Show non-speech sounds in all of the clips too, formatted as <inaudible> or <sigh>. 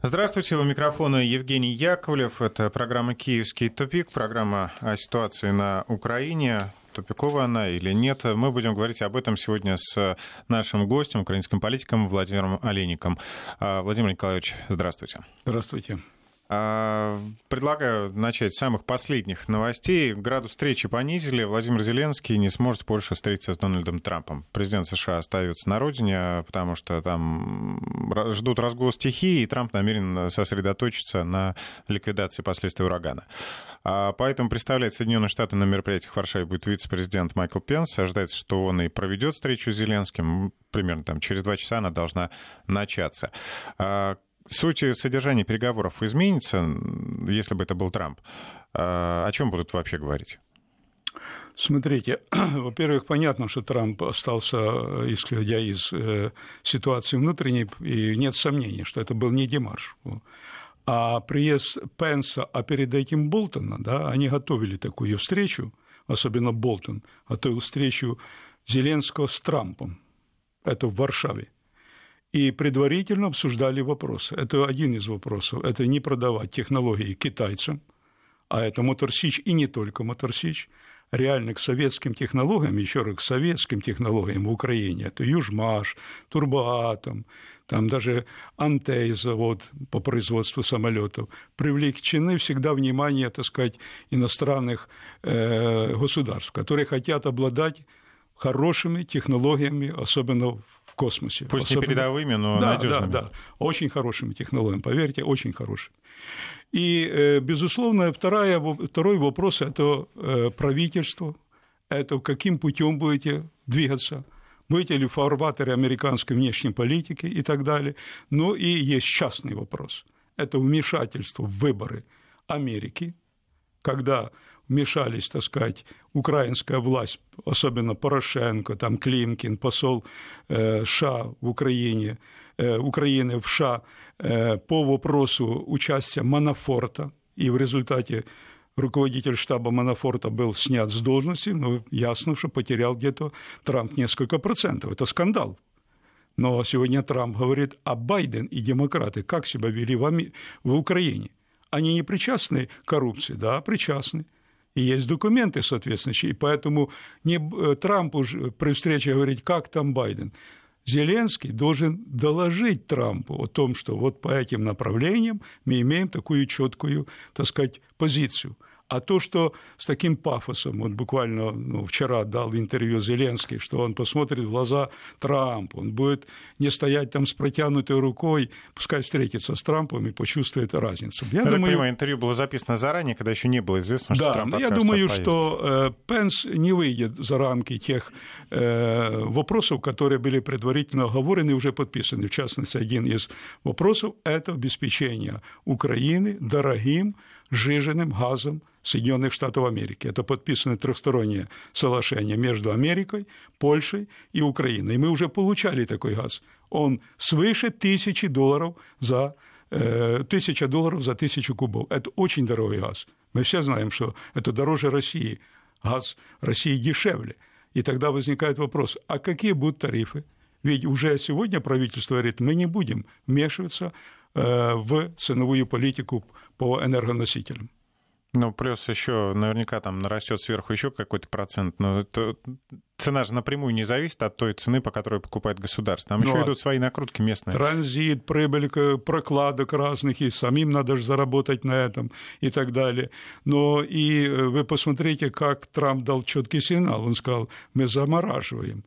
Здравствуйте, у микрофона Евгений Яковлев. Это программа «Киевский тупик», программа о ситуации на Украине. Тупиковая она или нет. Мы будем говорить об этом сегодня с нашим гостем, украинским политиком Владимиром Олейником. А, Владимир Николаевич, здравствуйте. Здравствуйте. А, предлагаю начать с самых последних новостей. Градус встречи понизили. Владимир Зеленский не сможет больше встретиться с Дональдом Трампом. Президент США остается на родине, потому что там ждут разгул стихии, и Трамп намерен сосредоточиться на ликвидации последствий урагана. А поэтому представлять Соединенные Штаты на мероприятиях в Варшаве будет вице-президент Майкл Пенс. Ожидается, что он и проведет встречу с Зеленским. Примерно там через два часа она должна начаться. А суть содержания переговоров изменится, если бы это был Трамп? А, о чем будут вообще говорить? Смотрите, <clears throat> во-первых, понятно, что Трамп остался, исходя из э, ситуации внутренней, и нет сомнений, что это был не Демарш. А приезд Пенса, а перед этим Болтона, да, они готовили такую встречу, особенно Болтон, готовил встречу Зеленского с Трампом. Это в Варшаве и предварительно обсуждали вопросы. Это один из вопросов. Это не продавать технологии китайцам, а это Моторсич и не только Моторсич, реально к советским технологиям, еще раз к советским технологиям в Украине, это Южмаш, Турбоатом, там даже Антей завод по производству самолетов, привлечены всегда внимание, так сказать, иностранных э, государств, которые хотят обладать хорошими технологиями, особенно космосе. Пусть Особенно... не передовыми, но да, надежными. Да, да, очень хорошими технологиями, поверьте, очень хорошими. И, э, безусловно, вторая, второй вопрос – это э, правительство, это каким путем будете двигаться, будете ли в фарватере американской внешней политики и так далее. Но и есть частный вопрос – это вмешательство в выборы Америки, когда вмешались, так сказать, украинская власть, особенно Порошенко, там Климкин, посол э, США в Украине, э, Украины в США э, по вопросу участия Манафорта, и в результате руководитель штаба Манафорта был снят с должности, но ясно, что потерял где-то Трамп несколько процентов. Это скандал. Но сегодня Трамп говорит, а Байден и демократы как себя вели в Украине? Они не причастны к коррупции? Да, причастны. И есть документы соответствующие. И поэтому не э, Трампу при встрече говорить, как там Байден. Зеленский должен доложить Трампу о том, что вот по этим направлениям мы имеем такую четкую, так сказать, позицию. А то, что с таким пафосом, вот буквально ну, вчера дал интервью Зеленский, что он посмотрит в глаза Трампу, он будет не стоять там с протянутой рукой, пускай встретится с Трампом и почувствует разницу. Я, я думаю, понимаю, интервью было записано заранее, когда еще не было известно, что да, Трамп я думаю, что э, Пенс не выйдет за рамки тех э, вопросов, которые были предварительно оговорены и уже подписаны. В частности, один из вопросов – это обеспечение Украины дорогим сжиженным газом Соединенных Штатов Америки. Это подписано трехстороннее соглашение между Америкой, Польшей и Украиной. И мы уже получали такой газ. Он свыше тысячи долларов за э, тысяча долларов за тысячу кубов. Это очень дорогой газ. Мы все знаем, что это дороже России. Газ России дешевле. И тогда возникает вопрос, а какие будут тарифы? Ведь уже сегодня правительство говорит, мы не будем вмешиваться э, в ценовую политику по энергоносителям. Ну, плюс еще наверняка там нарастет сверху еще какой-то процент, но это, цена же напрямую не зависит от той цены, по которой покупает государство. Там ну, еще а идут свои накрутки местные. Транзит, прибыль прокладок разных, и самим надо же заработать на этом и так далее. Но и э, вы посмотрите, как Трамп дал четкий сигнал. Он сказал, мы замораживаем.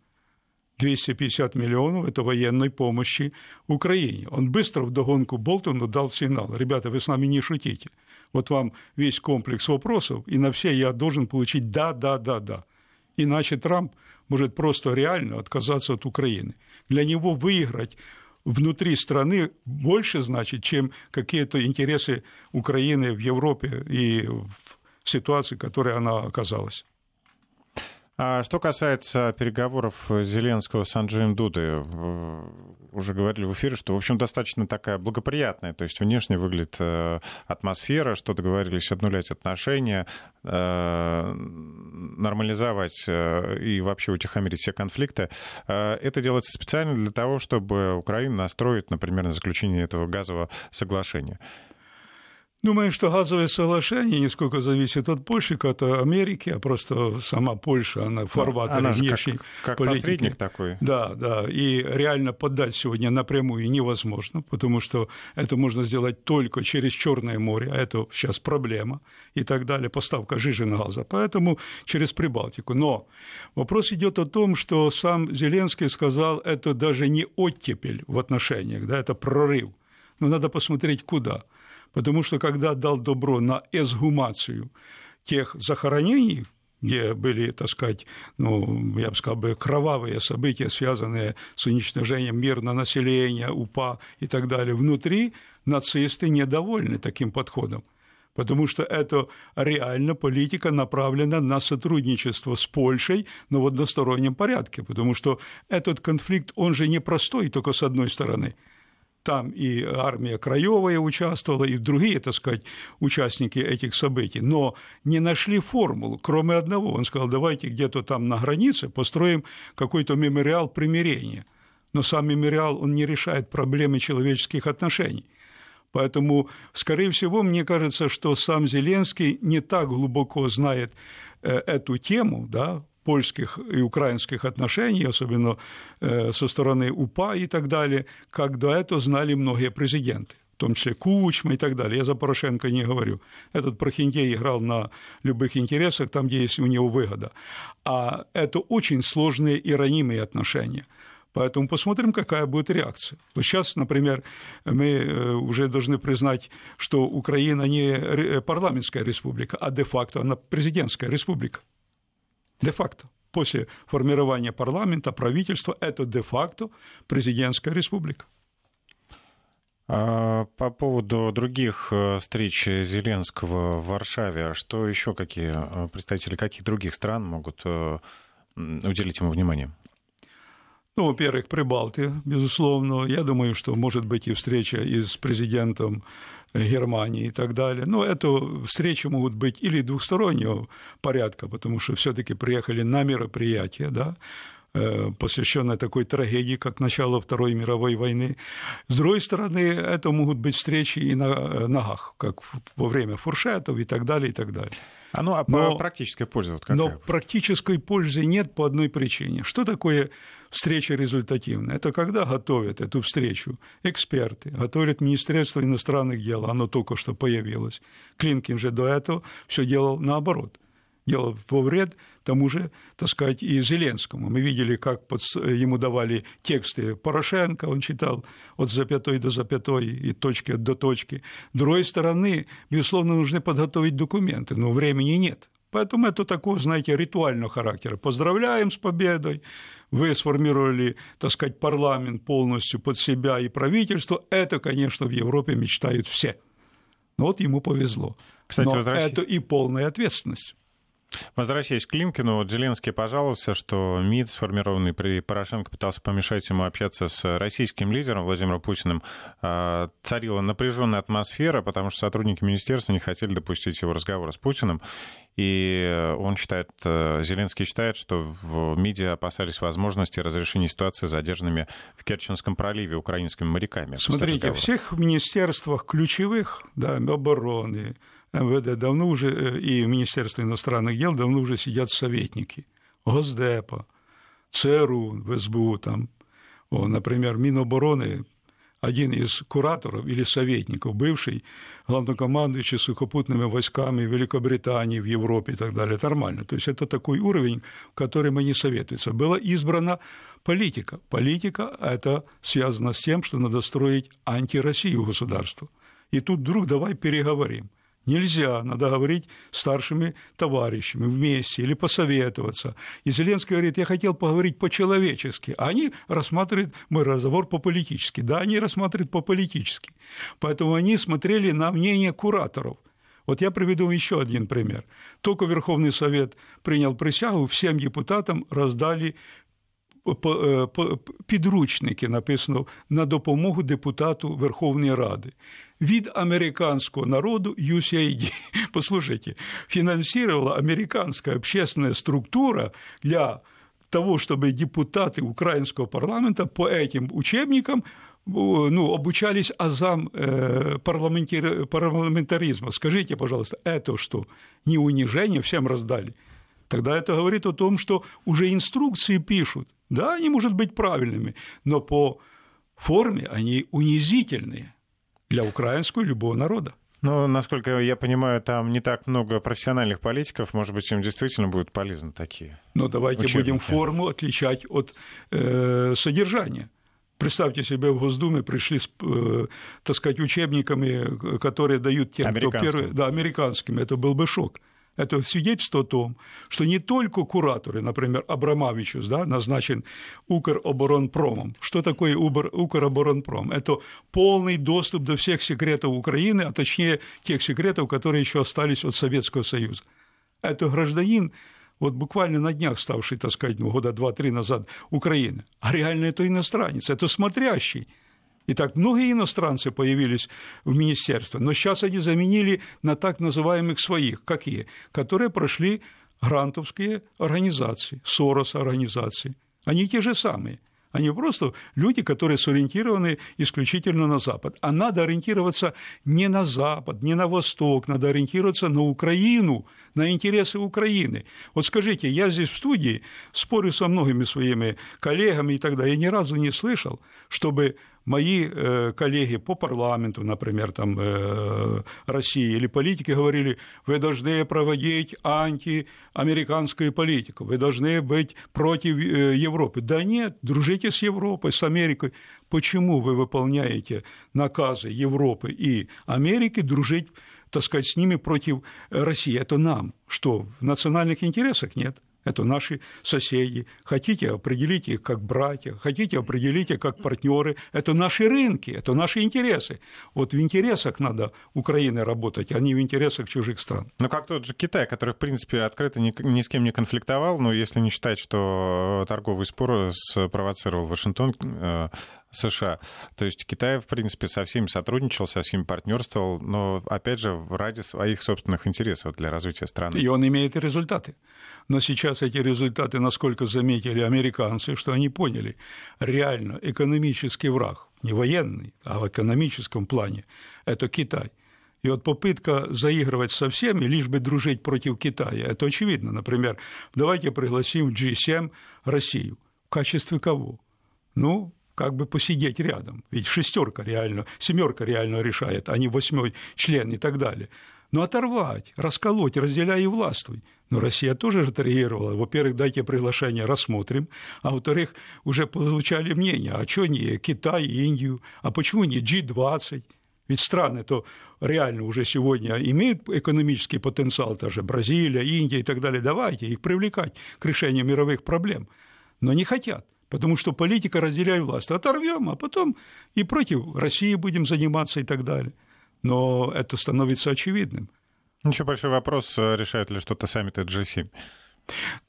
250 миллионов – это военной помощи Украине. Он быстро в догонку Болтону дал сигнал. Ребята, вы с нами не шутите. Вот вам весь комплекс вопросов, и на все я должен получить «да, да, да, да». Иначе Трамп может просто реально отказаться от Украины. Для него выиграть внутри страны больше значит, чем какие-то интересы Украины в Европе и в ситуации, в которой она оказалась. А что касается переговоров Зеленского с Анджеем Дудой, уже говорили в эфире, что, в общем, достаточно такая благоприятная, то есть внешне выглядит э, атмосфера, что договорились обнулять отношения, э, нормализовать э, и вообще утихомирить все конфликты. Это делается специально для того, чтобы Украину настроить, например, на заключение этого газового соглашения. Думаю, что газовое соглашение не сколько зависит от Польши, как от Америки, а просто сама Польша, она фарватер она внешней как, как политики. посредник такой. Да, да, и реально поддать сегодня напрямую невозможно, потому что это можно сделать только через Черное море, а это сейчас проблема и так далее, поставка жиженого газа, поэтому через Прибалтику. Но вопрос идет о том, что сам Зеленский сказал, это даже не оттепель в отношениях, да, это прорыв. Но надо посмотреть, куда – потому что когда дал добро на эсгумацию тех захоронений, где были, так сказать, ну, я бы сказал, бы, кровавые события, связанные с уничтожением мирного населения, УПА и так далее, внутри нацисты недовольны таким подходом. Потому что это реально политика направлена на сотрудничество с Польшей, но в одностороннем порядке, потому что этот конфликт, он же не простой только с одной стороны – там и армия Краевая участвовала, и другие, так сказать, участники этих событий, но не нашли формулу, кроме одного. Он сказал, давайте где-то там на границе построим какой-то мемориал примирения. Но сам мемориал, он не решает проблемы человеческих отношений. Поэтому, скорее всего, мне кажется, что сам Зеленский не так глубоко знает э, эту тему, да, польских и украинских отношений, особенно э, со стороны УПА и так далее, как до этого знали многие президенты в том числе Кучма и так далее. Я за Порошенко не говорю. Этот Прохиндей играл на любых интересах, там, где есть у него выгода. А это очень сложные и ранимые отношения. Поэтому посмотрим, какая будет реакция. Вот сейчас, например, мы э, уже должны признать, что Украина не парламентская республика, а де-факто она президентская республика де-факто. После формирования парламента, правительства, это де-факто президентская республика. А, по поводу других э, встреч Зеленского в Варшаве, что еще какие э, представители каких других стран могут э, уделить ему внимание? Ну, во-первых, Прибалты, безусловно. Я думаю, что может быть и встреча и с президентом Германии и так далее. Но это встречи могут быть или двухстороннего порядка, потому что все-таки приехали на мероприятие, да, э, посвященное такой трагедии, как начало Второй мировой войны. С другой стороны, это могут быть встречи и на э, ногах, как во время фуршетов и так далее, и так далее. А ну, а но, практической пользы вот какая? Но практической пользы нет по одной причине. Что такое встреча результативная? Это когда готовят эту встречу эксперты, готовят Министерство иностранных дел, оно только что появилось. Клинкин же до этого все делал наоборот – делал во вред тому же, так сказать, и Зеленскому. Мы видели, как под, ему давали тексты Порошенко, он читал от запятой до запятой и точки до точки. С другой стороны, безусловно, нужно подготовить документы, но времени нет. Поэтому это такого, знаете, ритуального характера. Поздравляем с победой, вы сформировали, так сказать, парламент полностью под себя и правительство. Это, конечно, в Европе мечтают все. Но вот ему повезло. Кстати, Но возвращ... это и полная ответственность. Возвращаясь к Климкину, вот Зеленский пожаловался, что МИД, сформированный при Порошенко, пытался помешать ему общаться с российским лидером Владимиром Путиным. А, царила напряженная атмосфера, потому что сотрудники министерства не хотели допустить его разговора с Путиным. И он считает, э, Зеленский считает, что в МИДе опасались возможности разрешения ситуации с задержанными в Керченском проливе украинскими моряками. Смотрите, в всех министерствах ключевых, да, обороны, МВД давно уже э, и Министерство иностранных дел давно уже сидят советники Госдепа, ЦРУ, в СБУ, там, о, например, Минобороны, один из кураторов или советников, бывший главнокомандующий сухопутными войсками Великобритании, в Европе и так далее. Нормально. То есть это такой уровень, в котором они советуются. Была избрана политика. Политика – это связано с тем, что надо строить антироссию государству. И тут вдруг давай переговорим – Нельзя, надо говорить старшими товарищами вместе или посоветоваться. И Зеленский говорит, я хотел поговорить по-человечески, а они рассматривают мой разговор по-политически. Да, они рассматривают по-политически. Поэтому они смотрели на мнение кураторов. Вот я приведу еще один пример. Только Верховный Совет принял присягу, всем депутатам раздали підручники написано на допомогу депутату Верховної Ради. Від американского народу USAID, <laughs> послушайте, финансировала американская общественная структура для того, чтобы депутаты украинского парламента по этим учебникам ну, обучались азам э, парламентаризма. Скажите, пожалуйста, это что? Не унижение всем раздали? Тогда это говорит о том, что уже инструкции пишут – да, они, может быть, правильными, но по форме они унизительные для украинского любого народа. Ну, насколько я понимаю, там не так много профессиональных политиков, может быть, им действительно будут полезны такие. Но давайте учебники. будем форму отличать от э, содержания. Представьте себе, в Госдуме пришли с, э, так сказать, учебниками, которые дают тем, кто первый... Да, американскими. Это был бы шок. Это свидетельство о том, что не только кураторы, например, Абрамовичус, да, назначен Укроборонпромом. Что такое Укроборонпром? Это полный доступ до всех секретов Украины, а точнее тех секретов, которые еще остались от Советского Союза. Это гражданин, вот буквально на днях ставший, так сказать, ну, года два-три назад Украины. А реально это иностранец, это смотрящий – и так многие иностранцы появились в министерстве, но сейчас они заменили на так называемых своих. Какие? Которые прошли грантовские организации, Сорос организации. Они те же самые. Они просто люди, которые сориентированы исключительно на Запад. А надо ориентироваться не на Запад, не на Восток, надо ориентироваться на Украину, на интересы Украины. Вот скажите, я здесь в студии спорю со многими своими коллегами и так далее, я ни разу не слышал, чтобы мои э, коллеги по парламенту, например, там, э, России или политики говорили, вы должны проводить антиамериканскую политику, вы должны быть против э, Европы. Да нет, дружите с Европой, с Америкой. Почему вы выполняете наказы Европы и Америки дружить, так сказать, с ними против России? Это нам. Что, в национальных интересах нет? Это наши соседи. Хотите, определить их как братья, хотите, определить их как партнеры. Это наши рынки, это наши интересы. Вот в интересах надо Украины работать, а не в интересах чужих стран. Ну, как тот же Китай, который, в принципе, открыто ни, ни с кем не конфликтовал, но если не считать, что торговый спор спровоцировал Вашингтон, э, США. То есть Китай, в принципе, со всеми сотрудничал, со всеми партнерствовал, но, опять же, ради своих собственных интересов для развития страны. И он имеет результаты. Но сейчас эти результаты, насколько заметили американцы, что они поняли, реально экономический враг, не военный, а в экономическом плане, это Китай. И вот попытка заигрывать со всеми, лишь бы дружить против Китая, это очевидно. Например, давайте пригласим в G7 Россию. В качестве кого? Ну, как бы посидеть рядом. Ведь шестерка реально, семерка реально решает, а не восьмой член и так далее. Но оторвать, расколоть, разделяй и властвуй. Но Россия тоже отреагировала. Во-первых, дайте приглашение, рассмотрим. А во-вторых, уже получали мнение, а что не Китай, Индию, а почему не G20? Ведь страны то реально уже сегодня имеют экономический потенциал, даже Бразилия, Индия и так далее. Давайте их привлекать к решению мировых проблем. Но не хотят потому что политика разделяет власть. Оторвем, а потом и против России будем заниматься и так далее. Но это становится очевидным. Еще большой вопрос, решает ли что-то саммиты G7.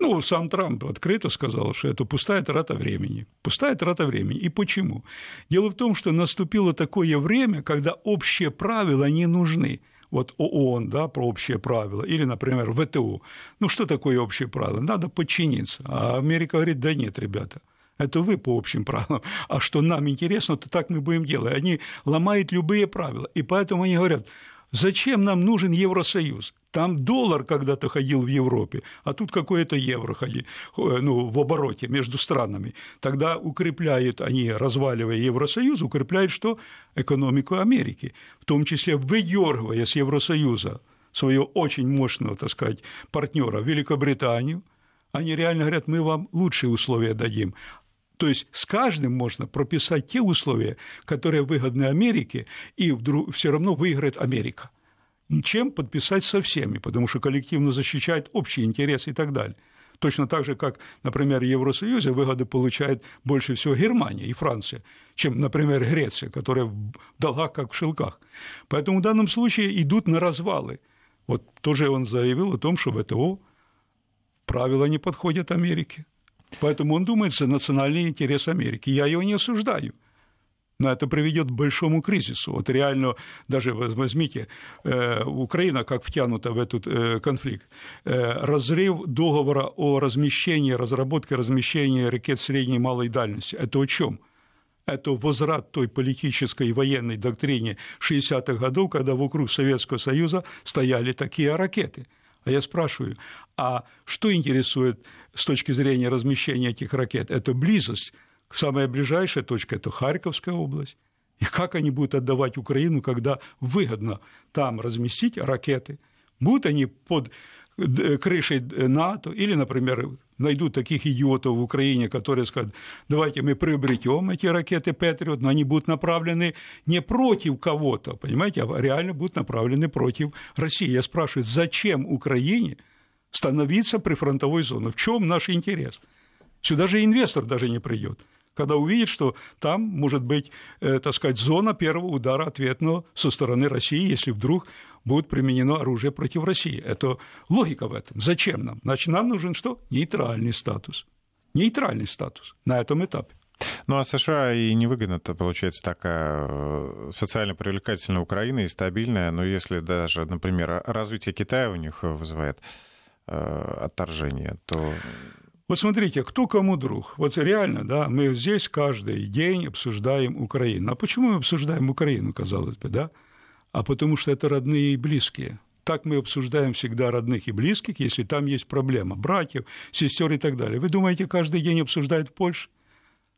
Ну, сам Трамп открыто сказал, что это пустая трата времени. Пустая трата времени. И почему? Дело в том, что наступило такое время, когда общие правила не нужны. Вот ООН, да, про общие правила, или, например, ВТО. Ну, что такое общие правила? Надо подчиниться. А Америка говорит, да нет, ребята, это вы по общим правилам. А что нам интересно, то так мы будем делать. Они ломают любые правила. И поэтому они говорят, зачем нам нужен Евросоюз? Там доллар когда-то ходил в Европе, а тут какое-то евро ходит, э, ну, в обороте между странами. Тогда укрепляют они, разваливая Евросоюз, укрепляют что? Экономику Америки, в том числе выдергивая с Евросоюза своего очень мощного, так сказать, партнера Великобританию, они реально говорят, мы вам лучшие условия дадим, то есть с каждым можно прописать те условия, которые выгодны Америке, и вдруг все равно выиграет Америка. Чем подписать со всеми, потому что коллективно защищает общие интересы и так далее. Точно так же, как, например, в Евросоюзе выгоды получает больше всего Германия и Франция, чем, например, Греция, которая в долгах, как в шелках. Поэтому в данном случае идут на развалы. Вот тоже он заявил о том, что ВТО правила не подходят Америке. Поэтому он думает за национальный интерес Америки. Я его не осуждаю. Но это приведет к большому кризису. Вот реально, даже возьмите, э, Украина как втянута в этот э, конфликт. Э, разрыв договора о размещении, разработке размещения ракет средней и малой дальности. Это о чем? это возврат той политической и военной доктрине 60-х годов, когда вокруг Советского Союза стояли такие ракеты. А я спрашиваю, а что интересует с точки зрения размещения этих ракет? Это близость Самая ближайшая точка – это Харьковская область. И как они будут отдавать Украину, когда выгодно там разместить ракеты? Будут они под э, крышей НАТО или, например, найдут таких идиотов в Украине, которые скажут, давайте мы приобретем эти ракеты Патриот, но они будут направлены не против кого-то, понимаете, а реально будут направлены против России. Я спрашиваю, зачем Украине становиться при фронтовой зоне? В чем наш интерес? Сюда же инвестор даже не придет когда увидит, что там может быть, э, так сказать, зона первого удара ответного со стороны России, если вдруг будет применено оружие против России. Это логика в этом. Зачем нам? Значит, нам нужен что? Нейтральный статус. Нейтральный статус на этом этапе. Ну а США и невыгодно-то получается такая э, социально привлекательная Украина и стабильная, но если даже, например, развитие Китая у них вызывает э, отторжение, то вот смотрите, кто кому друг. Вот реально, да, мы здесь каждый день обсуждаем Украину. А почему мы обсуждаем Украину, казалось бы, да? А потому что это родные и близкие. Так мы обсуждаем всегда родных и близких, если там есть проблема. Братьев, сестер и так далее. Вы думаете, каждый день обсуждают в Польше?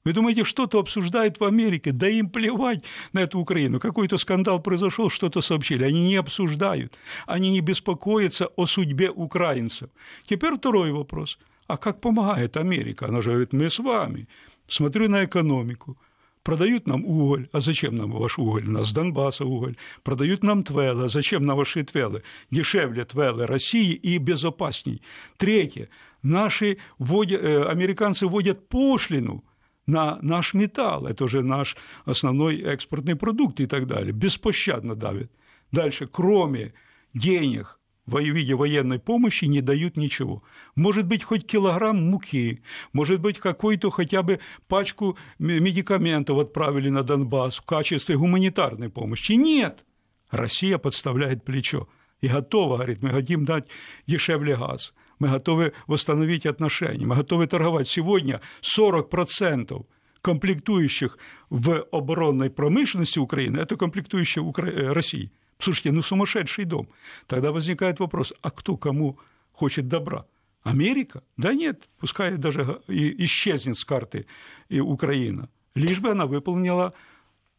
Вы думаете, что-то обсуждают в Америке? Да им плевать на эту Украину. Какой-то скандал произошел, что-то сообщили. Они не обсуждают. Они не беспокоятся о судьбе украинцев. Теперь второй вопрос – а как помогает Америка? Она же говорит, мы с вами. Смотрю на экономику. Продают нам уголь. А зачем нам ваш уголь? У нас с Донбасса уголь. Продают нам твелы. А зачем нам ваши твелы? Дешевле твелы России и безопасней. Третье. Наши вводят, э, американцы вводят пошлину на наш металл. Это уже наш основной экспортный продукт и так далее. Беспощадно давят. Дальше, кроме денег, в виде военной помощи не дают ничего. Может быть, хоть килограмм муки, может быть, какую-то хотя бы пачку медикаментов отправили на Донбасс в качестве гуманитарной помощи. Нет! Россия подставляет плечо и готова, говорит, мы хотим дать дешевле газ, мы готовы восстановить отношения, мы готовы торговать. Сегодня 40% комплектующих в оборонной промышленности Украины – это комплектующие Укра... России – Слушайте, ну сумасшедший дом. Тогда возникает вопрос, а кто кому хочет добра? Америка? Да нет, пускай даже исчезнет с карты и Украина, лишь бы она выполнила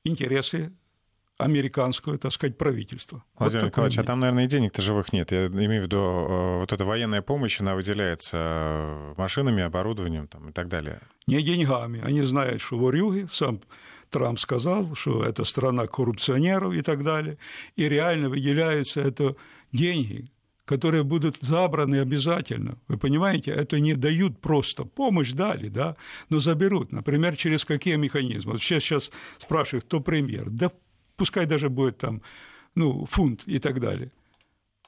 интересы американского, так сказать, правительства. Владимир вот Николаевич, а там, наверное, и денег-то живых нет. Я имею в виду, э, вот эта военная помощь, она выделяется э, машинами, оборудованием там, и так далее. Не деньгами. Они знают, что ворюги, сам Трамп сказал, что это страна коррупционеров и так далее, и реально выделяются это деньги, которые будут забраны обязательно. Вы понимаете, это не дают просто. Помощь дали, да, но заберут. Например, через какие механизмы? Вот сейчас, спрашивают, кто премьер. Да пускай даже будет там, ну, фунт и так далее.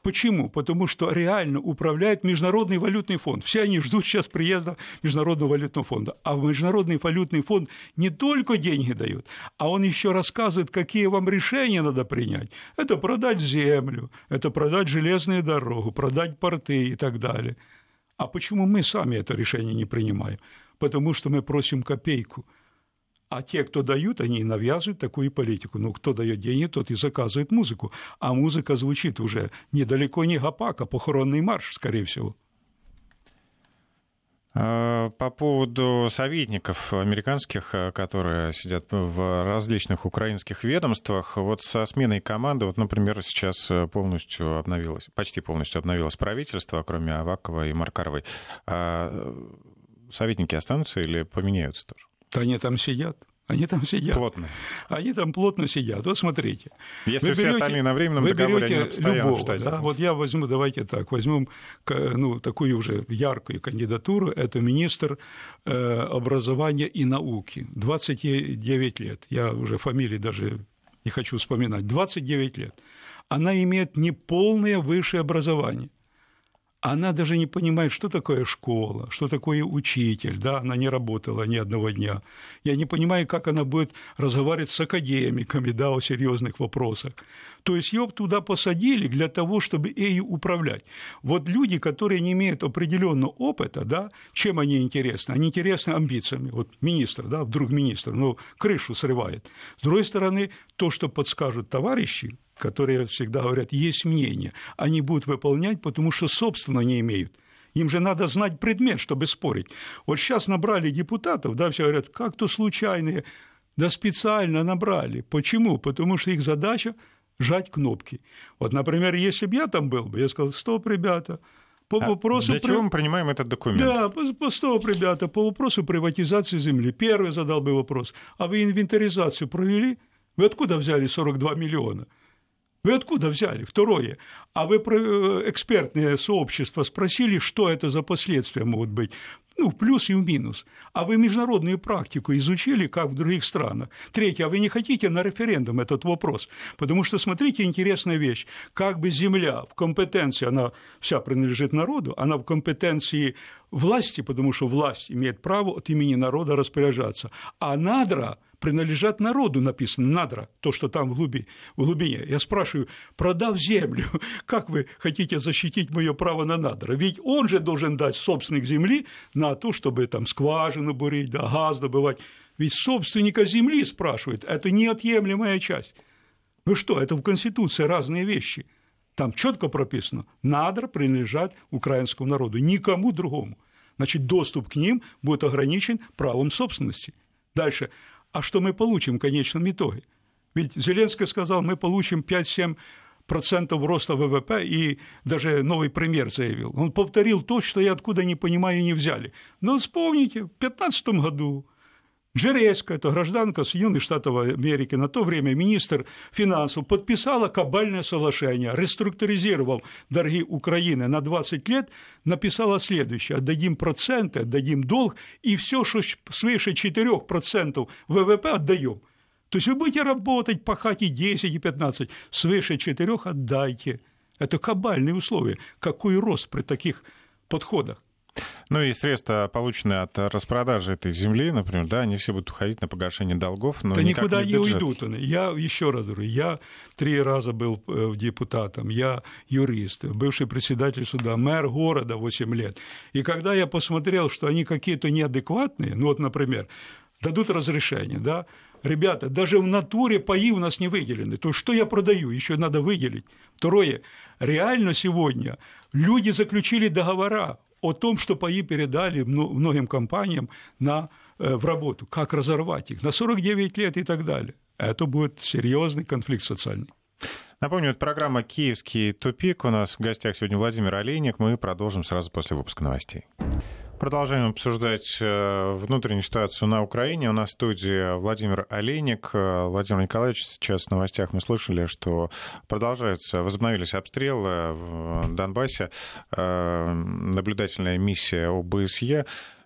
Почему? Потому что реально управляет Международный валютный фонд. Все они ждут сейчас приезда Международного валютного фонда. А Международный валютный фонд не только деньги дает, а он еще рассказывает, какие вам решения надо принять. Это продать землю, это продать железную дорогу, продать порты и так далее. А почему мы сами это решение не принимаем? Потому что мы просим копейку – а те, кто дают, они навязывают такую политику. Ну, кто дает деньги, тот и заказывает музыку. А музыка звучит уже недалеко не гопак, а похоронный марш, скорее всего. А, по поводу советников американских, а, которые сидят в различных украинских ведомствах, вот со сменой команды, вот, например, сейчас полностью обновилось, почти полностью обновилось правительство, кроме Авакова и Маркаровой. А советники останутся или поменяются тоже? Да они там сидят. Они там сидят. Плотно. Они там плотно сидят. Вот смотрите. Если вы все берете, остальные на временном вы договоре, они постоянно любого, в штате. Да, вот я возьму, давайте так, возьмем ну, такую уже яркую кандидатуру. Это министр э, образования и науки. 29 лет. Я уже фамилии даже не хочу вспоминать. 29 лет. она имеет неполное высшее образование она даже не понимает, что такое школа, что такое учитель, да, она не работала ни одного дня. Я не понимаю, как она будет разговаривать с академиками, да, о серьезных вопросах. То есть ее туда посадили для того, чтобы ею управлять. Вот люди, которые не имеют определенного опыта, да, чем они интересны? Они интересны амбициями. Вот министр, да, вдруг министр, ну, крышу срывает. С другой стороны, то, что подскажут товарищи, которые всегда говорят, есть мнение, они будут выполнять, потому что собственно не имеют. Им же надо знать предмет, чтобы спорить. Вот сейчас набрали депутатов, да, все говорят, как-то случайные. Да специально набрали. Почему? Потому что их задача жать кнопки. Вот, например, если бы я там был бы, я сказал, стоп, ребята, по а вопросу... Для чего мы принимаем этот документ? Да, по, по стоп, ребята, по вопросу приватизации земли. Первый задал бы вопрос, а вы инвентаризацию провели? Вы откуда взяли 42 миллиона? Вы откуда взяли? Второе. А вы про э, экспертное сообщество спросили, что это за последствия могут быть? Ну, в плюс и в минус. А вы международную практику изучили, как в других странах? Третье. А вы не хотите на референдум этот вопрос? Потому что, смотрите, интересная вещь. Как бы земля в компетенции, она вся принадлежит народу, она в компетенции власти, потому что власть имеет право от имени народа распоряжаться. А надра принадлежат народу, написано надра, то, что там в, глуби, в глубине. Я спрашиваю, продав землю, <laughs> как вы хотите защитить мое право на надра? Ведь он же должен дать собственник земли на то, чтобы там скважину бурить, да, газ добывать. Ведь собственника земли спрашивают, это неотъемлемая часть. Вы что, это в Конституции разные вещи. Там четко прописано, надра принадлежат украинскому народу, никому другому. Значит, доступ к ним будет ограничен правом собственности. Дальше а что мы получим в конечном итоге? Ведь Зеленский сказал, мы получим 5-7 процентов роста ВВП, и даже новый премьер заявил. Он повторил то, что я откуда не понимаю, не взяли. Но вспомните, в 2015 году Джереска, это гражданка Соединенных Штатов Америки, на то время министр финансов, подписала кабальное соглашение, реструктуризировал долги Украины на 20 лет, написала следующее, отдадим проценты, отдадим долг, и все, что свыше 4% ВВП отдаем. То есть вы будете работать, пахать и 10, и 15, свыше 4 отдайте. Это кабальные условия. Какой рост при таких подходах? Ну и средства, полученные от распродажи этой земли, например, да, они все будут уходить на погашение долгов, но да никуда не, не уйдут. Я еще раз говорю, я три раза был э, депутатом, я юрист, бывший председатель суда, мэр города 8 лет. И когда я посмотрел, что они какие-то неадекватные, ну вот, например, дадут разрешение, да, Ребята, даже в натуре паи у нас не выделены. То есть, что я продаю, еще надо выделить. Второе, реально сегодня люди заключили договора о том, что паи передали многим компаниям на, э, в работу, как разорвать их на 49 лет и так далее. Это будет серьезный конфликт социальный. Напомню, это программа «Киевский тупик». У нас в гостях сегодня Владимир Олейник. Мы продолжим сразу после выпуска новостей. Продолжаем обсуждать э, внутреннюю ситуацию на Украине. У нас в студии Владимир Олейник. Э, Владимир Николаевич, сейчас в новостях мы слышали, что продолжаются, возобновились обстрелы в Донбассе. Э, наблюдательная миссия ОБСЕ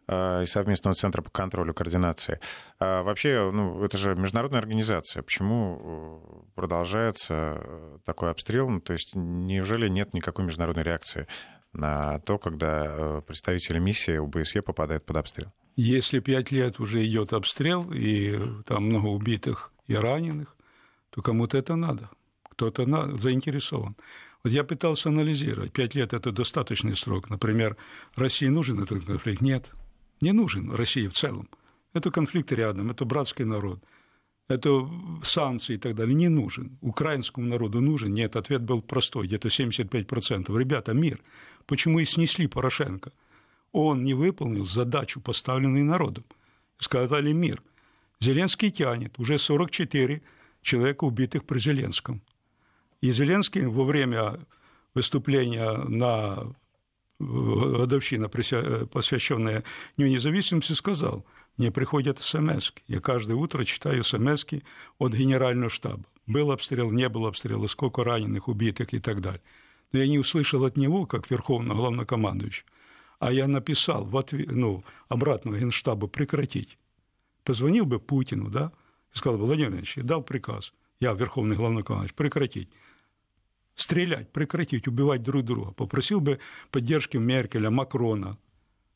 и совместного центра по контролю координации. Вообще, ну, это же международная организация. Почему продолжается такой обстрел? Ну, то есть неужели нет никакой международной реакции на то, когда э, представители миссии ОБСЕ попадают под обстрел? Если пять лет уже идет обстрел, и там много убитых и раненых, то кому-то это надо, кто-то заинтересован. Вот я пытался анализировать, пять лет – это достаточный срок. Например, России нужен этот конфликт? Нет, не нужен России в целом. Это конфликт рядом, это братский народ – это санкции и так далее, не нужен. Украинскому народу нужен? Нет, ответ был простой, где-то 75%. Ребята, мир. Почему и снесли Порошенко? Он не выполнил задачу, поставленную народом. Сказали мир. Зеленский тянет, уже 44 человека убитых при Зеленском. И Зеленский во время выступления на годовщина, посвященная Дню независимости, сказал – мне приходят смс Я каждое утро читаю смс от генерального штаба. Был обстрел, не был обстрела, сколько раненых, убитых и так далее. Но я не услышал от него, как верховного главнокомандующего, а я написал в ответ, ну, обратно генштабу прекратить. Позвонил бы Путину, да, и сказал бы, Владимир Ильич, я дал приказ, я верховный главнокомандующий, прекратить. стрелять, прекратить, убивать друг друга. Попросил бы поддержки Меркеля, Макрона.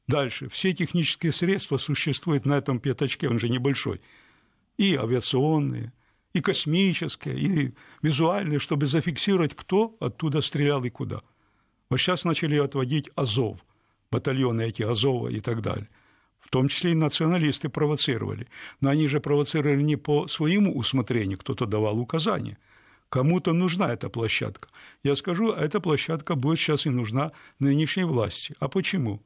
Дальше. Все технические средства существуют на этом пятачке, он же небольшой. И авиационные, и космические, и визуальные, чтобы зафиксировать, кто оттуда стрелял и куда. Вот сейчас начали отводить Азов, батальоны эти Азова и так далее. В том числе и националисты провоцировали. Но они же провоцировали не по своему усмотрению, кто-то давал указания. Кому-то нужна эта площадка. Я скажу, эта площадка будет сейчас и нужна нынешней власти. А почему?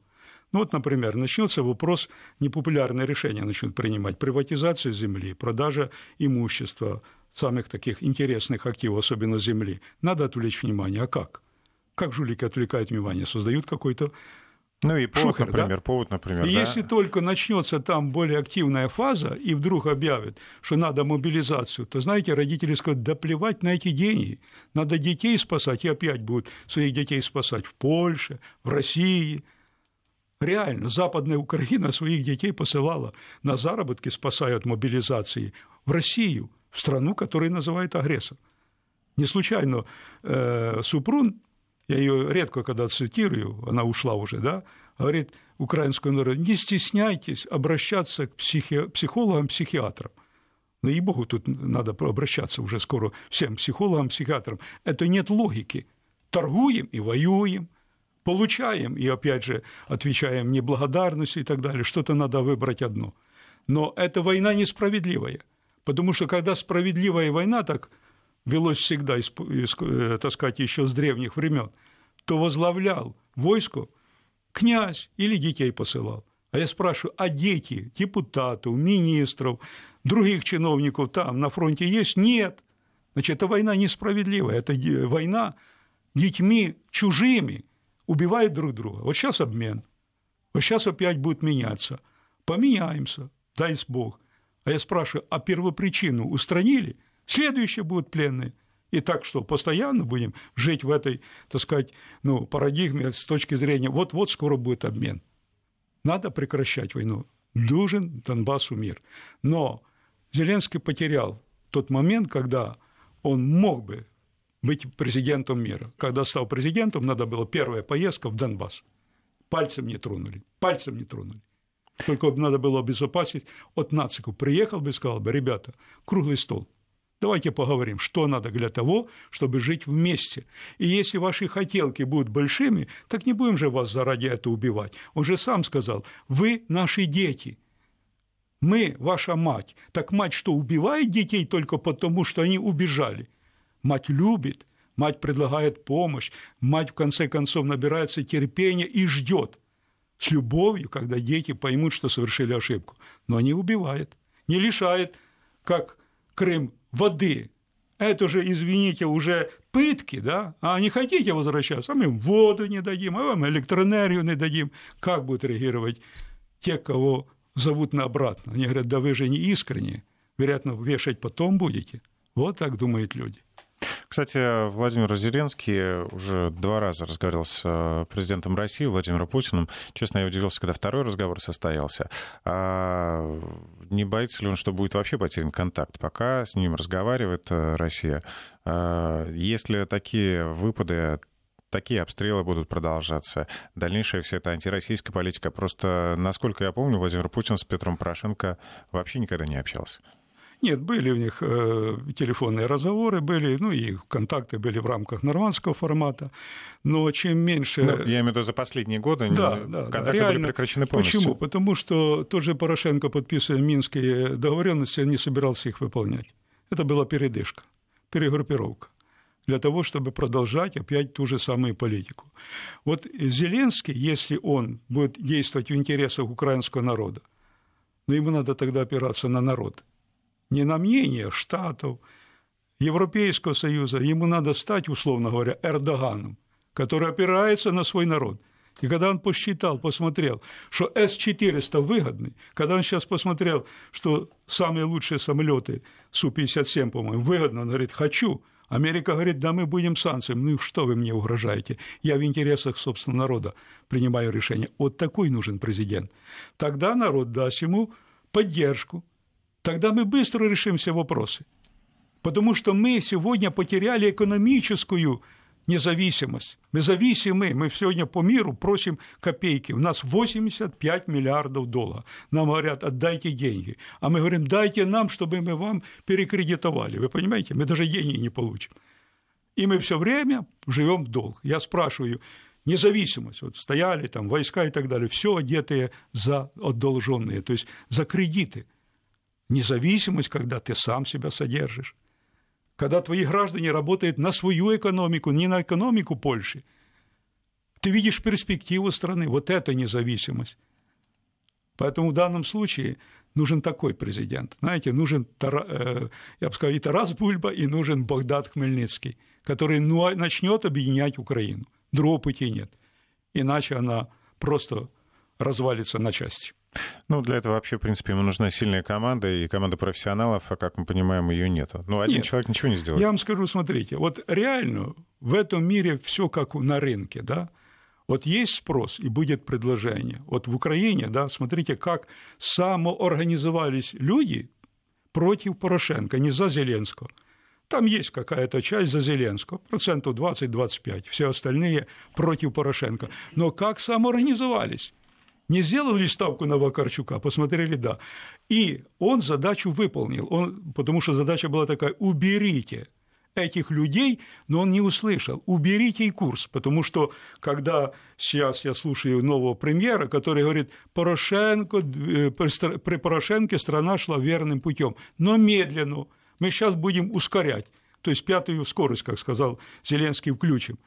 Ну вот, например, начнется вопрос, непопулярные решения начнут принимать, приватизация земли, продажа имущества, самых таких интересных активов, особенно земли. Надо отвлечь внимание. А как? Как жулики отвлекают внимание? Создают какой-то ну и повод, Шухер, например, да? повод, например. И да? если только начнется там более активная фаза, и вдруг объявят, что надо мобилизацию, то, знаете, родители скажут, да плевать на эти деньги, надо детей спасать, и опять будут своих детей спасать в Польше, в России. Реально, Западная Украина своих детей посылала на заработки, спасая от мобилизации, в Россию, в страну, которую называют агрессор. Не случайно э, Супрун я ее редко когда цитирую, она ушла уже, да, говорит украинскому народу, не стесняйтесь обращаться к психи... психологам, психиатрам. Ну, и богу, тут надо обращаться уже скоро всем психологам, психиатрам. Это нет логики. Торгуем и воюем, получаем и, опять же, отвечаем неблагодарностью и так далее. Что-то надо выбрать одно. Но эта война несправедливая. Потому что когда справедливая война, так велось всегда, э, так сказать, еще с древних времен, то возглавлял войско князь или детей посылал. А я спрашиваю, а дети депутатов, министров, других чиновников там на фронте есть? Нет. Значит, это война несправедливая, это война детьми чужими убивают друг друга. Вот сейчас обмен. Вот сейчас опять будет меняться. Поменяемся, дай Бог. А я спрашиваю, а первопричину устранили – Следующие будут пленные. И так что, постоянно будем жить в этой, так сказать, ну, парадигме с точки зрения, вот-вот скоро будет обмен. Надо прекращать войну. Нужен Донбассу мир. Но Зеленский потерял тот момент, когда он мог бы быть президентом мира. Когда стал президентом, надо было первая поездка в Донбасс. Пальцем не тронули, пальцем не тронули. Только надо было обезопасить от нациков. Приехал бы и сказал бы, ребята, круглый стол – Давайте поговорим, что надо для того, чтобы жить вместе. И если ваши хотелки будут большими, так не будем же вас заради этого убивать. Он же сам сказал, вы наши дети. Мы ваша мать. Так мать что, убивает детей только потому, что они убежали? Мать любит, мать предлагает помощь, мать в конце концов набирается терпения и ждет с любовью, когда дети поймут, что совершили ошибку. Но не убивает, не лишает, как Крым воды. Это же, извините, уже пытки, да? А не хотите возвращаться, а мы воду не дадим, а вам электроэнергию не дадим. Как будут реагировать те, кого зовут на обратно? Они говорят, да вы же не искренне, вероятно, вешать потом будете. Вот так думают люди. Кстати, Владимир Зеленский уже два раза разговаривал с э, президентом России Владимиром Путиным. Честно, я удивился, когда второй разговор состоялся. А не боится ли он, что будет вообще потерян контакт? Пока с ним разговаривает э, Россия. А если такие выпады такие обстрелы будут продолжаться. Дальнейшая вся эта антироссийская политика. Просто, насколько я помню, Владимир Путин с Петром Порошенко вообще никогда не общался. Нет, были у них э, телефонные разговоры, были, ну и контакты были в рамках нормандского формата, но чем меньше... Ну, я имею в виду за последние годы да, да, контакты да, были прекращены полностью. Почему? Потому что тот же Порошенко, подписывая минские договоренности, не собирался их выполнять. Это была передышка, перегруппировка для того, чтобы продолжать опять ту же самую политику. Вот Зеленский, если он будет действовать в интересах украинского народа, но ему надо тогда опираться на народ – не на мнение Штатов, Европейского Союза, ему надо стать, условно говоря, Эрдоганом, который опирается на свой народ. И когда он посчитал, посмотрел, что С-400 выгодный, когда он сейчас посмотрел, что самые лучшие самолеты Су-57, по-моему, выгодно, он говорит, хочу. Америка говорит, да мы будем санкциями. Ну что вы мне угрожаете? Я в интересах собственного народа принимаю решение. Вот такой нужен президент. Тогда народ даст ему поддержку, тогда мы быстро решим все вопросы. Потому что мы сегодня потеряли экономическую независимость. Мы зависимы. Мы сегодня по миру просим копейки. У нас 85 миллиардов долларов. Нам говорят, отдайте деньги. А мы говорим, дайте нам, чтобы мы вам перекредитовали. Вы понимаете? Мы даже деньги не получим. И мы все время живем в долг. Я спрашиваю, независимость, вот стояли там войска и так далее, все одетые за одолженные, то есть за кредиты. Независимость, когда ты сам себя содержишь когда твои граждане работают на свою экономику, не на экономику Польши. Ты видишь перспективу страны, вот это независимость. Поэтому в данном случае нужен такой президент. Знаете, нужен, э, я бы сказал, и Тарас Бульба, и нужен Богдан Хмельницкий, который ну, а, начнет объединять Украину. Другого пути нет. Иначе она просто развалится на части. Ну, для этого вообще, в принципе, ему нужна сильная команда и команда профессионалов, а как мы понимаем, ее нет. Ну, один нет. человек ничего не сделает. Я вам скажу, смотрите, вот реально в этом мире все как на рынке, да, вот есть спрос и будет предложение. Вот в Украине, да, смотрите, как самоорганизовались люди против Порошенко, не за Зеленского. Там есть какая-то часть за Зеленского, процентов 20-25, все остальные против Порошенко. Но как самоорганизовались? Не сделали ставку на Вакарчука, посмотрели, да. И он задачу выполнил, он, потому что задача была такая – уберите этих людей, но он не услышал. Уберите и курс, потому что когда сейчас я слушаю нового премьера, который говорит, Порошенко, э, при Порошенке страна шла верным путем, но медленно. Мы сейчас будем ускорять. То есть пятую скорость, как сказал Зеленский, включим.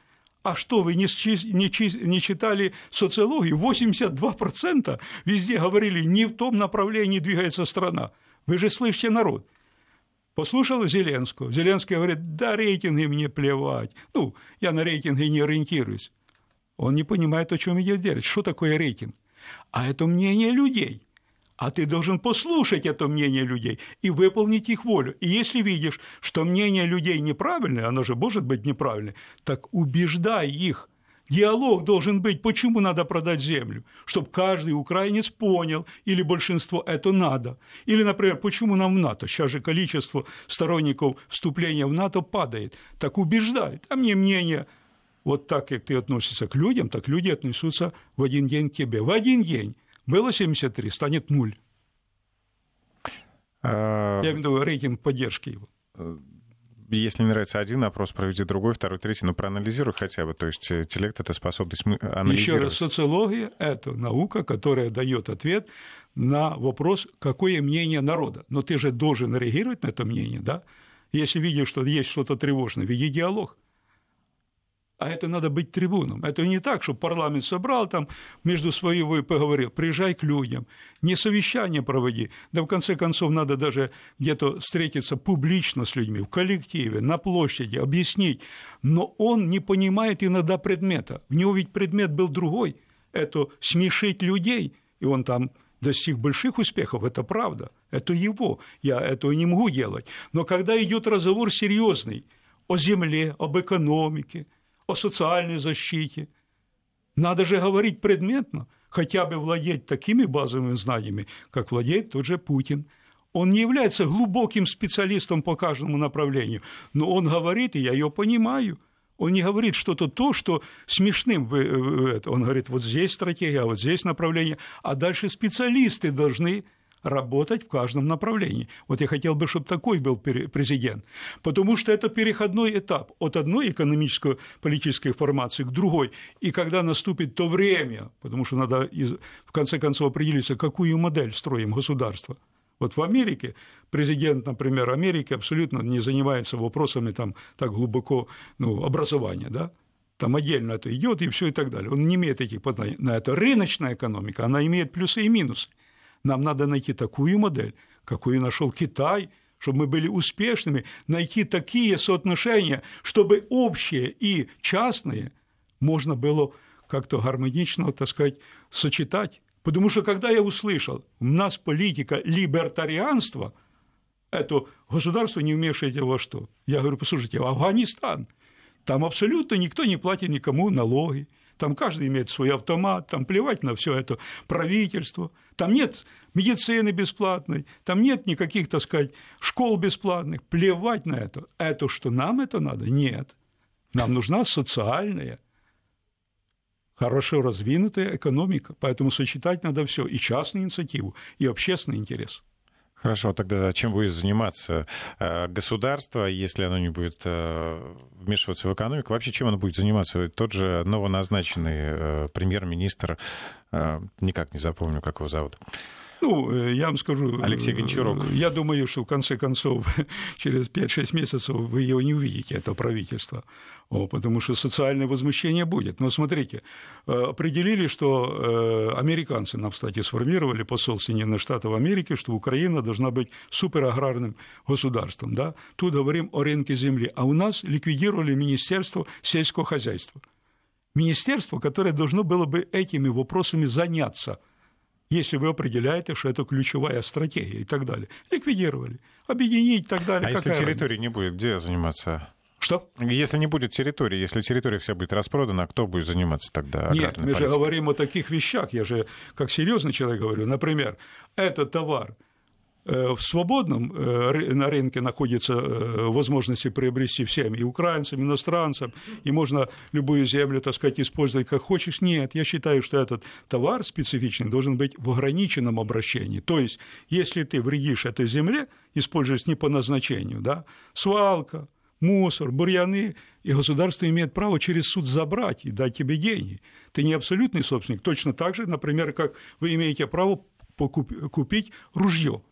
А что, вы не, не, не читали социологию? 82% везде говорили, не в том направлении двигается страна. Вы же слышите народ. Послушал Зеленского. Зеленский говорит, да, рейтинги мне плевать. Ну, я на рейтинги не ориентируюсь. Он не понимает, о чем идет делать. Что такое рейтинг? А это мнение людей а ты должен послушать это мнение людей и выполнить их волю. И если видишь, что мнение людей неправильное, оно же может быть неправильное, так убеждай их. Диалог должен быть, почему надо продать землю, чтобы каждый украинец понял, или большинство это надо. Или, например, почему нам в НАТО? Сейчас же количество сторонников вступления в НАТО падает. Так убеждай. А мне мнение, вот так, как ты относишься к людям, так люди отнесутся в один день к тебе. В один день было 73, станет 0. А... Я имею в виду рейтинг поддержки его. Э, если не нравится один опрос, проведи другой, второй, третий, но проанализируй хотя бы. То есть э, интеллект — это способность анализировать. Еще раз, социология — это наука, которая дает ответ на вопрос, какое мнение народа. Но ты же должен реагировать на это мнение, да? Если видишь, что есть что-то тревожное, веди диалог а это надо быть трибуном. Это не так, что парламент собрал там между собой поговорил. Приезжай к людям, не совещание проводи. Да в конце концов надо даже где-то встретиться публично с людьми, в коллективе, на площади, объяснить. Но он не понимает иногда предмета. В него ведь предмет был другой. Это смешить людей, и он там достиг больших успехов, это правда, это его, я этого не могу делать. Но когда идет разговор серьезный о земле, об экономике, о социальной защите. Надо же говорить предметно, хотя бы владеть такими базовыми знаниями, как владеет тот же Путин. Он не является глубоким специалистом по каждому направлению, но он говорит, и я ее понимаю. Он не говорит что-то то, что смешным. Он говорит, вот здесь стратегия, а вот здесь направление. А дальше специалисты должны работать в каждом направлении. Вот я хотел бы, чтобы такой был президент, потому что это переходной этап от одной экономической политической формации к другой, и когда наступит то время, потому что надо в конце концов определиться, какую модель строим государство. Вот в Америке президент, например, Америки абсолютно не занимается вопросами там так глубоко ну, образования, да, там отдельно это идет и все и так далее. Он не имеет этих познаний. На это рыночная экономика, она имеет плюсы и минусы. Нам надо найти такую модель, какую нашел Китай, чтобы мы были успешными, найти такие соотношения, чтобы общее и частное можно было как-то гармонично, так сказать, сочетать. Потому что когда я услышал, у нас политика либертарианства, это государство, не вмешиваете во что. Я говорю, послушайте, Афганистан, там абсолютно никто не платит никому налоги, там каждый имеет свой автомат, там плевать на все это правительство, там нет медицины бесплатной, там нет никаких, так сказать, школ бесплатных, плевать на это. Это что, нам это надо? Нет. Нам нужна социальная, хорошо развинутая экономика. Поэтому сочетать надо все, и частную инициативу, и общественный интерес. Хорошо, тогда чем будет заниматься э, государство, если оно не будет э, вмешиваться в экономику? Вообще, чем оно будет заниматься? Тот же новоназначенный э, премьер-министр, никак не запомню, как его зовут. Ну, э, я вам скажу... Алексей Гончарук. Я думаю, что в конце концов, <laughs> через 5-6 месяцев вы его не увидите, это правительство. О, потому что социальное возмущение будет. Но смотрите, э, определили, что э, американцы нам, кстати, сформировали, посол Соединенных Штатов Америки, что Украина должна быть супераграрным государством. Да? Тут говорим о рынке земли. А у нас ликвидировали Министерство сельского хозяйства. Министерство, которое должно было бы этими вопросами заняться – если вы определяете, что это ключевая стратегия и так далее. Ликвидировали, объединить и так далее. А если территории разница? не будет, где заниматься? Что? Если не будет территории, если территория вся будет распродана, кто будет заниматься тогда? Нет, мы политикой? же говорим о таких вещах. Я же как серьезный человек говорю. Например, этот товар в свободном э, на рынке находятся э, возможности приобрести всем, и украинцам, и иностранцам, и можно любую землю, так сказать, использовать как хочешь. Нет, я считаю, что этот товар специфичный должен быть в ограниченном обращении. То есть, если ты вредишь этой земле, используешь не по назначению, да, свалка, мусор, бурьяны, и государство имеет право через суд забрать и дать тебе деньги. Ты не абсолютный собственник. Точно так же, например, как вы имеете право купить ружье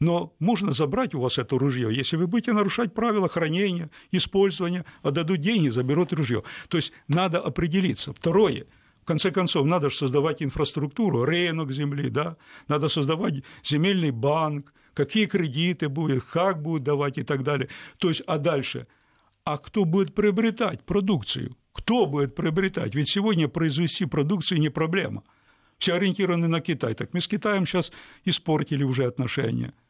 но можно забрать у вас это ружье, если вы будете нарушать правила хранения, использования, отдадут деньги, заберут ружье. То есть надо определиться. Второе, в конце концов, надо же создавать инфраструктуру, рынок земли, да? надо создавать земельный банк, какие кредиты будут, как будут давать и так далее. То есть, а дальше, а кто будет приобретать продукцию? Кто будет приобретать? Ведь сегодня произвести продукцию не проблема. Все ориентированы на Китай. Так мы с Китаем сейчас испортили уже отношения –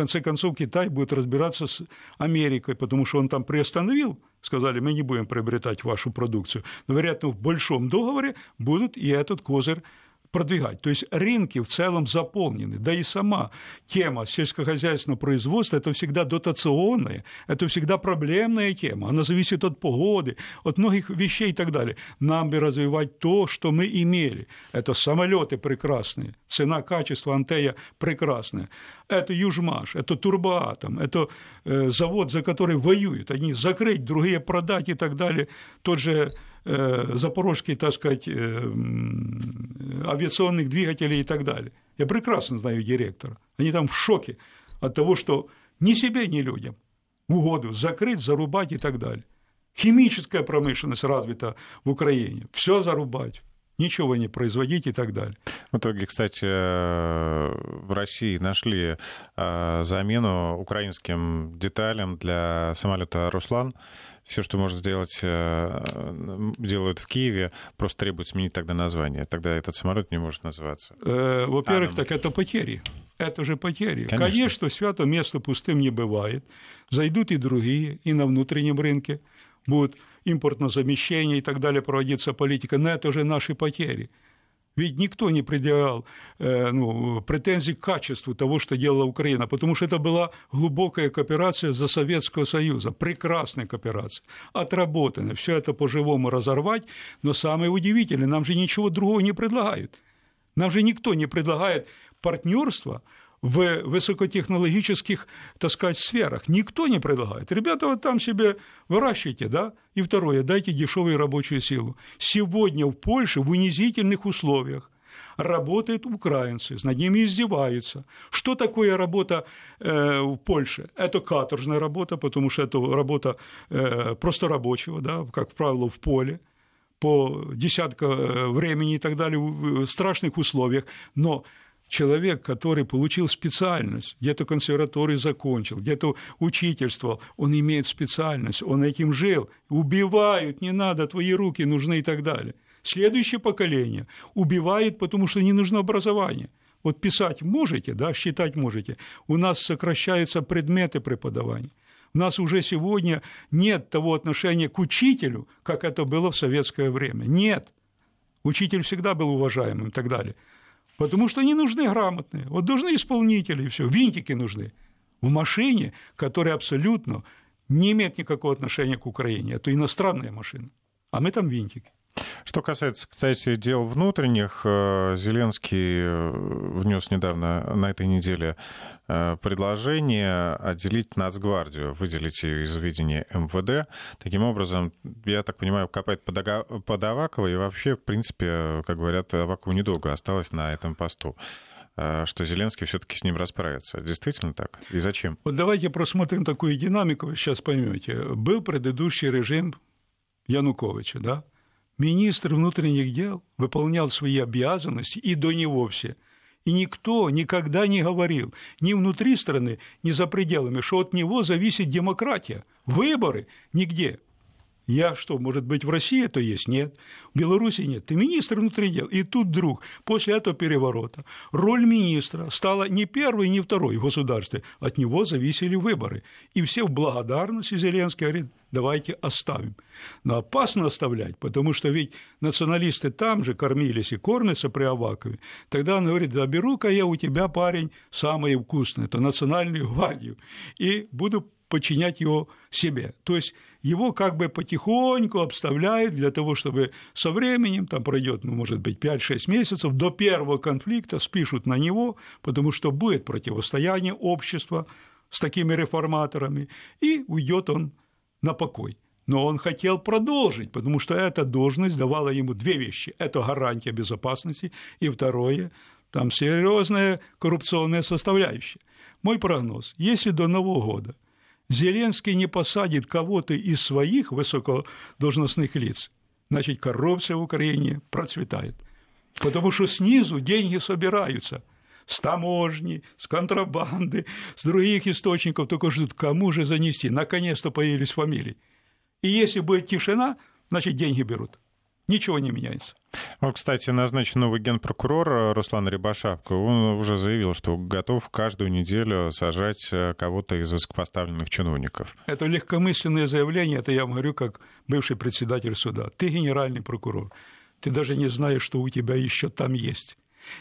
конце концов, Китай будет разбираться с Америкой, потому что он там приостановил, сказали, мы не будем приобретать вашу продукцию. Но, вероятно, в большом договоре будут и этот козырь продвигать. То есть рынки в целом заполнены. Да и сама тема сельскохозяйственного производства – это всегда дотационная, это всегда проблемная тема. Она зависит от погоды, от многих вещей и так далее. Нам бы развивать то, что мы имели. Это самолеты прекрасные, цена, качество Антея прекрасная. Это Южмаш, это Турбоатом, это э, завод, за который воюют. Они закрыть, другие продать и так далее. Тот же Э, запорожских, так сказать, э, авиационных двигателей и так далее. Я прекрасно знаю директора. Они там в шоке от того, что ни себе, ни людям угоду закрыть, зарубать и так далее. Химическая промышленность развита в Украине. Все зарубать, ничего не производить и так далее. В итоге, кстати, э, в России нашли замену украинским деталям для самолета «Руслан» все, что может сделать, э, делают в Киеве, просто требует сменить тогда название. Тогда этот самолет не может называться. Э, во-первых, так это потери. Это же потери. Конечно. Конечно, свято место пустым не бывает. Зайдут и другие, и на внутреннем рынке будут импортное замещение и так далее проводиться политика. Но это уже наши потери. Ведь никто не предъявлял э, ну, претензий к качеству того, что делала Украина, потому что это была глубокая кооперация за Советского Союза, прекрасная кооперация, отработанная. Все это по-живому разорвать, но самое удивительное, нам же ничего другого не предлагают. Нам же никто не предлагает партнерство в высокотехнологических, так сказать, сферах. Никто не предлагает. Ребята, вот там себе выращивайте, да? И второе, дайте дешевую рабочую силу. Сегодня в Польше в унизительных условиях работают украинцы, над ними издеваются. Что такое работа э, в Польше? Это каторжная работа, потому что это работа э, просто рабочего, да, как правило, в поле по десятка э, времени и так далее в страшных условиях. Но человек, который получил специальность, где-то консерваторию закончил, где-то учительствовал, он имеет специальность, он этим жил, убивают, не надо, твои руки нужны и так далее. Следующее поколение убивает, потому что не нужно образование. Вот писать можете, да, считать можете. У нас сокращаются предметы преподавания. У нас уже сегодня нет того отношения к учителю, как это было в советское время. Нет. Учитель всегда был уважаемым и так далее. Потому что они нужны грамотные. Вот нужны исполнители, и все. Винтики нужны. В машине, которая абсолютно не имеет никакого отношения к Украине. Это иностранная машина. А мы там винтики. Что касается, кстати, дел внутренних, э, Зеленский э, внес недавно на этой неделе э, предложение отделить Нацгвардию, выделить ее из ведения МВД. Таким образом, я так понимаю, копать под Авакова, и вообще, в принципе, как говорят, Авакову недолго осталось на этом посту что Зеленский все-таки с ним расправится. Действительно так? И зачем? Вот давайте просмотрим такую динамику, вы сейчас поймете. Был предыдущий режим Януковича, да? Министр внутренних дел выполнял свои обязанности, и до него все. И никто никогда не говорил ни внутри страны, ни за пределами, что от него зависит демократия. Выборы нигде. Я что, может быть, в России это есть? Нет. В Беларуси нет. Ты министр внутренних дел. И тут вдруг, после этого переворота, роль министра стала не первой, не второй в государстве. От него зависели выборы. И все в благодарности Зеленский говорит, давайте оставим. Но опасно оставлять, потому что ведь националисты там же кормились и кормятся при Авакове. Тогда он говорит, заберу-ка я у тебя, парень, самое вкусное, это национальную <laughs> гвардию, и буду подчинять его себе. То есть его как бы потихоньку обставляют для того, чтобы со временем, там пройдет, ну, может быть, 5-6 месяцев, до первого конфликта спишут на него, потому что будет противостояние общества с такими реформаторами, и уйдет он на покой. Но он хотел продолжить, потому что эта должность давала ему две вещи. Это гарантия безопасности, и второе, там серьезная коррупционная составляющая. Мой прогноз, если до Нового года – Зеленский не посадит кого-то из своих высокодолжностных лиц, значит, коррупция в Украине процветает. Потому что снизу деньги собираются с таможни, с контрабанды, с других источников, только ждут, кому же занести. Наконец-то появились фамилии. И если будет тишина, значит, деньги берут ничего не меняется. Вот, кстати, назначен новый генпрокурор э, Руслан Рябошапко. Он уже заявил, что готов каждую неделю сажать э, кого-то из высокопоставленных чиновников. Это легкомысленное заявление, это я говорю как бывший председатель суда. Ты генеральный прокурор, ты даже не знаешь, что у тебя еще там есть.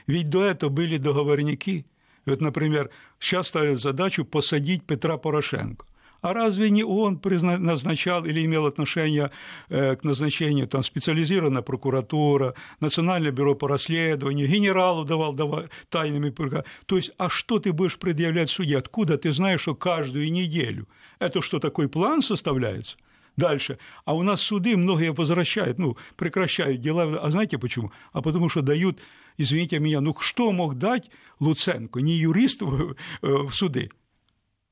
Ведь до этого были договорники. Вот, например, сейчас ставят задачу посадить Петра Порошенко. А разве не он назначал или имел отношение э, к назначению там, специализированная прокуратура, Национальное бюро по расследованию, генералу давал, давал тайными То есть, а что ты будешь предъявлять суде? Откуда ты знаешь, что каждую неделю? Это что, такой план составляется? Дальше. А у нас суды многие возвращают, ну, прекращают дела. А знаете почему? А потому что дают, извините меня, ну что мог дать Луценко, не юрист в, э, в суды?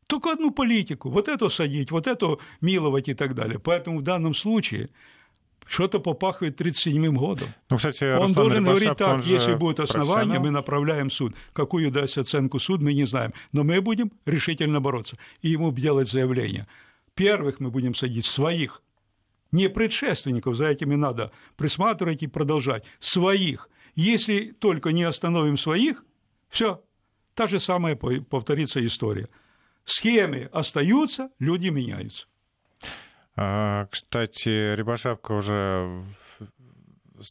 Только одну политику. Вот эту садить, вот эту миловать и так далее. Поэтому в данном случае что-то попахивает 37-м годом. Ну, кстати, он Руслан должен говорить так, если будет основание, мы направляем суд. Какую даст оценку суд, мы не знаем. Но мы будем решительно бороться. И ему делать заявление. Первых мы будем садить своих, не предшественников, за этими надо присматривать и продолжать, своих. Если только не остановим своих, все, та же самая повторится история схемы остаются, люди меняются. А, кстати, Рябошапка уже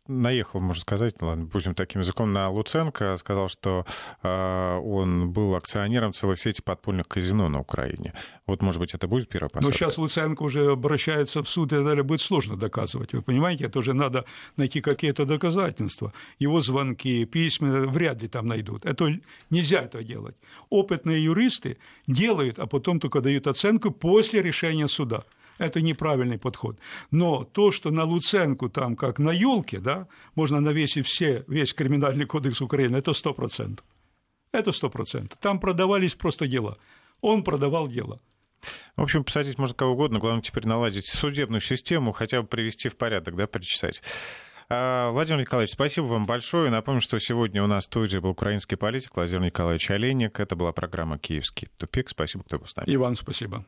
наехал, можно сказать, ладно, будем таким языком, на Луценко, сказал, что э, он был акционером целой сети подпольных казино на Украине. Вот, может быть, это будет первая посадка? Но сейчас Луценко уже обращается в суд, и далее будет сложно доказывать. Вы понимаете, это уже надо найти какие-то доказательства. Его звонки, письма вряд ли там найдут. Это нельзя это делать. Опытные юристы делают, а потом только дают оценку после решения суда это неправильный подход. Но то, что на Луценку там, как на елке, да, можно навесить все, весь криминальный кодекс Украины, это сто процентов. Это сто процентов. Там продавались просто дела. Он продавал дело. В общем, посадить можно кого угодно, главное теперь наладить судебную систему, хотя бы привести в порядок, да, причесать. А, Владимир Николаевич, спасибо вам большое. Напомню, что сегодня у нас в студии был украинский политик Владимир Николаевич Олейник. Это была программа «Киевский тупик». Спасибо, кто был с нами. И вам спасибо.